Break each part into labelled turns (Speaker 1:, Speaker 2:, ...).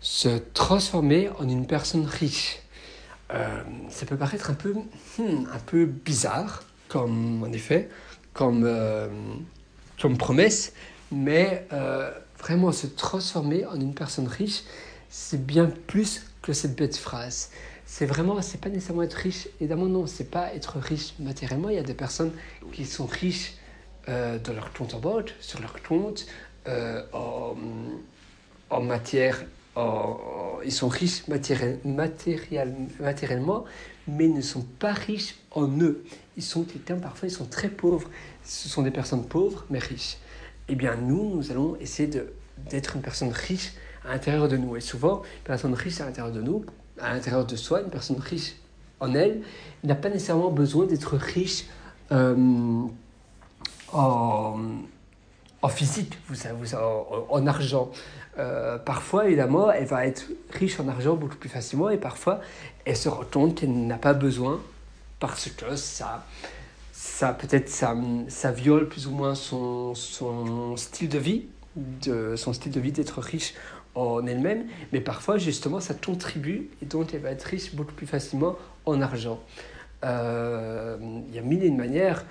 Speaker 1: se transformer en une personne riche. Euh, ça peut paraître un peu, hmm, un peu bizarre, comme en effet, comme, euh, promesse, mais euh, vraiment se transformer en une personne riche, c'est bien plus que cette bête phrase. C'est vraiment, c'est pas nécessairement être riche, évidemment non, c'est pas être riche matériellement. Il y a des personnes qui sont riches dans leur compte en banque, sur leur compte, en matière ils sont riches matériel, matériellement, mais ne sont pas riches en eux. Ils sont quelqu'un, parfois, ils sont très pauvres. Ce sont des personnes pauvres, mais riches. Eh bien, nous, nous allons essayer d'être une personne riche à l'intérieur de nous. Et souvent, une personne riche à l'intérieur de nous, à l'intérieur de soi, une personne riche en elle, n'a pas nécessairement besoin d'être riche euh, en, en, physique, vous, vous, en, en argent. Euh, parfois, évidemment, elle va être riche en argent beaucoup plus facilement et parfois, elle se rend compte qu'elle n'a pas besoin parce que ça, ça peut-être ça, ça viole plus ou moins son, son style de vie, de, son style de vie d'être riche en elle-même, mais parfois, justement, ça contribue et donc elle va être riche beaucoup plus facilement en argent. Euh, il y a mille et une manières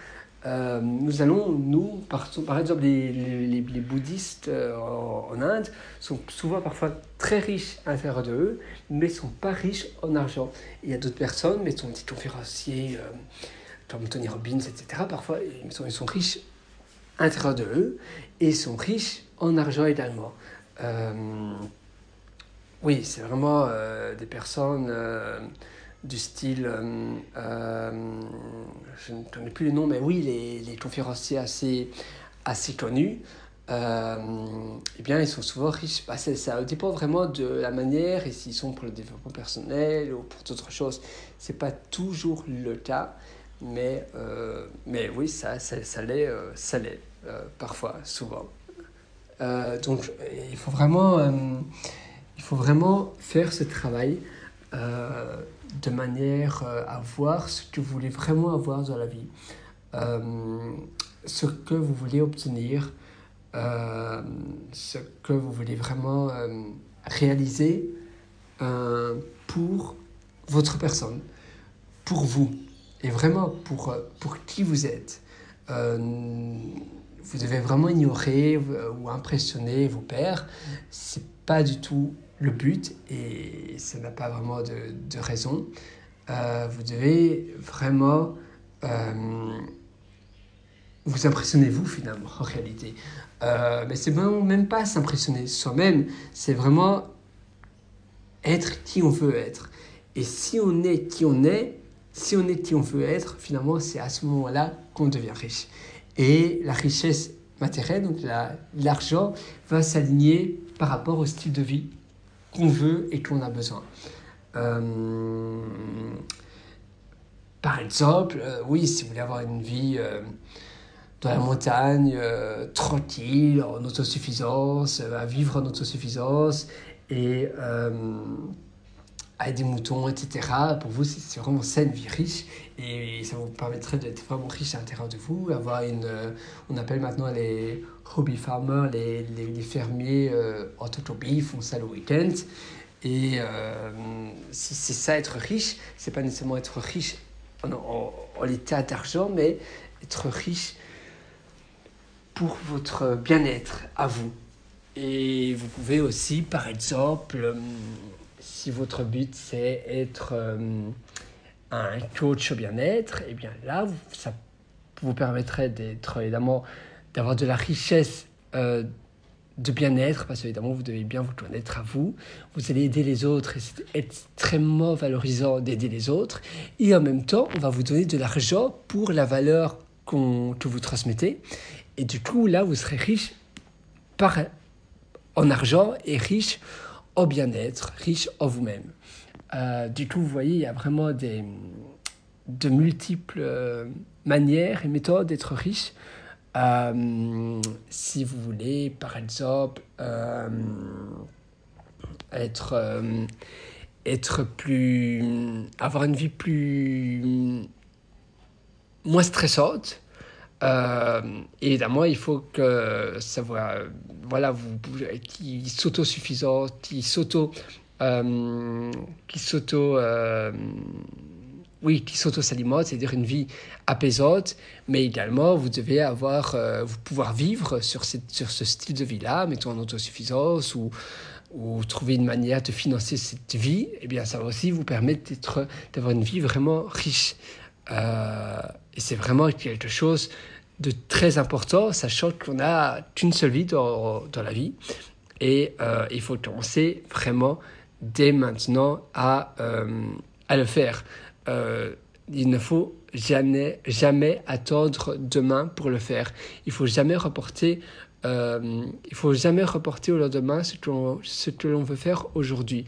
Speaker 1: euh, nous allons, nous, par, exemple, les, les, bouddhistes euh, en, Inde sont souvent parfois très riches à l'intérieur de eux, mais sont pas riches en argent. il y a d'autres personnes, mais sont des conférenciers euh, comme Tony Robbins, etc. Parfois, ils sont, ils sont riches à l'intérieur de eux et sont riches en argent également. oui, c'est vraiment des personnes du style, euh, euh, je ne connais plus les noms, mais oui, les, les conférenciers assez, assez connus, euh, eh bien, ils sont souvent riches. Bah, ça dépend vraiment de la manière et s'ils sont pour le développement personnel ou pour d'autres choses. Ce n'est pas toujours le cas, mais, mais oui, ça, ça, ça l'est, ça parfois, souvent. donc, il faut vraiment, il faut vraiment faire ce travail de manière euh, à voir ce que vous voulez vraiment avoir dans la vie, euh, ce que vous voulez obtenir, euh, ce que vous voulez vraiment réaliser pour votre personne, pour vous, et vraiment pour, pour qui vous êtes. Vous devez vraiment ignorer ou impressionner vos pères. C'est pas du tout le but, et ça n'a pas vraiment de, raison, euh, vous devez vraiment euh, vous impressionner vous finalement en réalité. Euh, mais c'est même, même pas s'impressionner soi-même, c'est vraiment être qui on veut être. Et si on est qui on est, si on est qui on veut être, finalement c'est à ce moment-là qu'on devient riche. Et la richesse matérielle, donc l'argent, va s'aligner par rapport au style de vie qu'on veut et qu'on a besoin. Euh, par exemple, euh, oui, si vous voulez avoir une vie euh, dans la montagne, tranquille, en autosuffisance, à vivre en autosuffisance et avec des moutons, etc. Pour vous, c'est vraiment saine vie riche et ça vous permettrait d'être vraiment riche à l'intérieur de vous, avoir une, on appelle maintenant les hobby farmers, les, les, fermiers euh, en ils font ça le week-end. Et euh, c'est ça être riche, c'est pas nécessairement être riche en, en, l'état d'argent, mais être riche pour votre bien-être à vous. Et vous pouvez aussi, par exemple, euh, si votre but c'est être euh, un coach au bien-être, et eh bien là, ça vous permettrait d'être évidemment d'avoir de la richesse euh, de bien-être, parce qu'évidemment, vous devez bien vous connaître à vous. Vous allez aider les autres et c'est extrêmement valorisant d'aider les autres. Et en même temps, on va vous donner de l'argent pour la valeur que vous transmettez. Et du coup, là, vous serez riche par, en argent et riche en bien-être, riche en vous-même. Euh, du coup, vous voyez, il y a vraiment des, de multiples euh, manières et méthodes d'être riche. Euh, si vous voulez, par exemple, être, être plus. avoir une vie plus. moins stressante, Euh, évidemment, il faut que ça voilà, vous, qui s'autosuffisant, qui s'auto, euh, qui s'auto, euh, oui, qui s'auto-s'alimente, c'est-à-dire une vie apaisante, mais également vous devez avoir, euh, vous pouvoir vivre sur, cette, sur ce style de vie-là, mettons en autosuffisance ou, ou trouver une manière de financer cette vie, eh bien ça va aussi vous permettre d'être, d'avoir une vie vraiment riche. Euh, et c'est vraiment quelque chose de très important, sachant qu'on n'a qu'une seule vie dans, dans la vie. Et euh, il faut commencer vraiment dès maintenant à, euh, à le faire. il ne faut jamais, jamais attendre demain pour le faire. Il faut jamais reporter euh, il faut jamais reporter au lendemain ce que l'on veut faire aujourd'hui.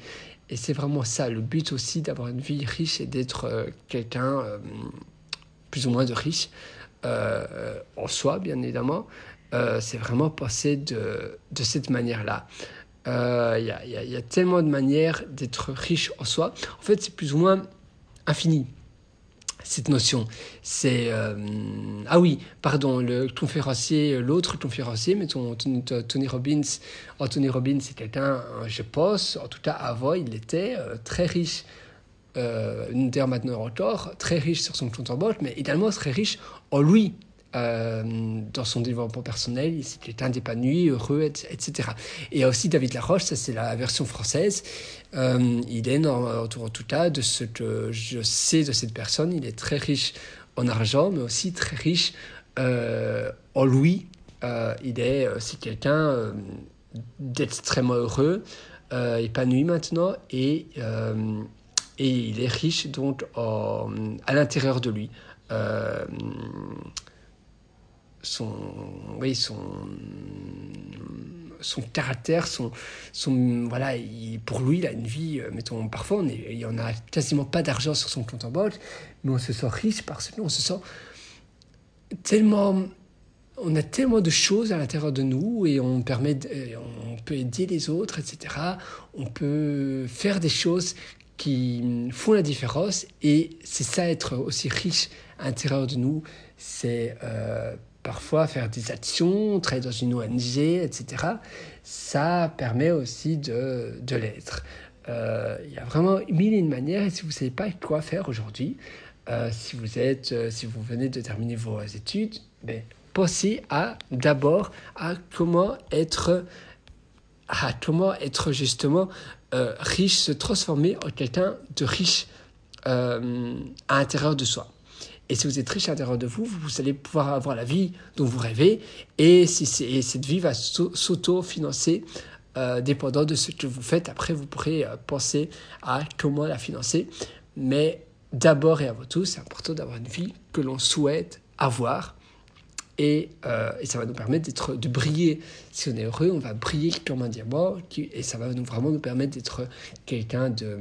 Speaker 1: Et c'est vraiment ça, le but aussi d'avoir une vie riche et d'être euh, quelqu'un euh, plus ou moins de riche euh, en soi, bien évidemment. c'est vraiment passer de, de cette manière-là. Il y, y, a tellement de manières d'être riche en soi. En fait, c'est plus ou moins infini cette notion. C'est euh, ah oui, pardon, le conférencier, l'autre conférencier, mais Tony Robbins. Tony Robbins, c'est quelqu'un, je pense, en tout cas avant, il était euh, très riche. Euh, maintenant encore, très riche sur son compte en banque, mais également très riche en lui, euh, dans son développement personnel, il s'était épanoui, heureux, etc. Et aussi David Laroche, ça c'est la version française. Euh, il est, autour en tout cas, de ce que je sais de cette personne, il est très riche en argent, mais aussi très riche euh, en lui. il est aussi quelqu'un d'extrêmement heureux, épanoui maintenant, et, et il est riche donc à l'intérieur de lui son, oui, son, son caractère, son, son voilà, pour lui, il a une vie, euh, mettons, parfois, on est, il n'y en a quasiment pas d'argent sur son compte en banque, mais on se sent riche parce qu'on se sent tellement, on a tellement de choses à l'intérieur de nous et on permet, on peut aider les autres, etc. On peut faire des choses qui font la différence et c'est ça être aussi riche à l'intérieur de nous, c'est euh, parfois faire des actions, travailler dans une ONG, etc. Ça permet aussi de, de l'être. Euh, il y a vraiment mille et une manières et si vous ne savez pas quoi faire aujourd'hui, euh, si vous êtes, si vous venez de terminer vos études, ben, pensez à d'abord à comment être, à comment être justement riche, se transformer en quelqu'un de riche à l'intérieur de soi. Et si vous êtes riche à l'intérieur de vous, vous allez pouvoir avoir la vie dont vous rêvez. Et, si cette vie va s'auto-financer euh, dépendant de ce que vous faites. Après, vous pourrez euh, penser à comment la financer. Mais d'abord et avant tout, c'est important d'avoir une vie que l'on souhaite avoir. Et, euh, et, ça va nous permettre d'être, de briller. Si on est heureux, on va briller comme un diamant. et ça va nous, vraiment nous permettre d'être quelqu'un de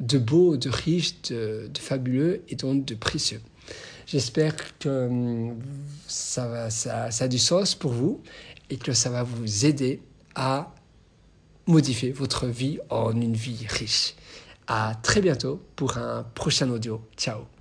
Speaker 1: de beau, de riche, de, fabuleux et donc de précieux. J'espère que hum, ça, ça, ça a du sens pour vous et que ça va vous aider à modifier votre vie en une vie riche. À très bientôt pour un prochain audio. Ciao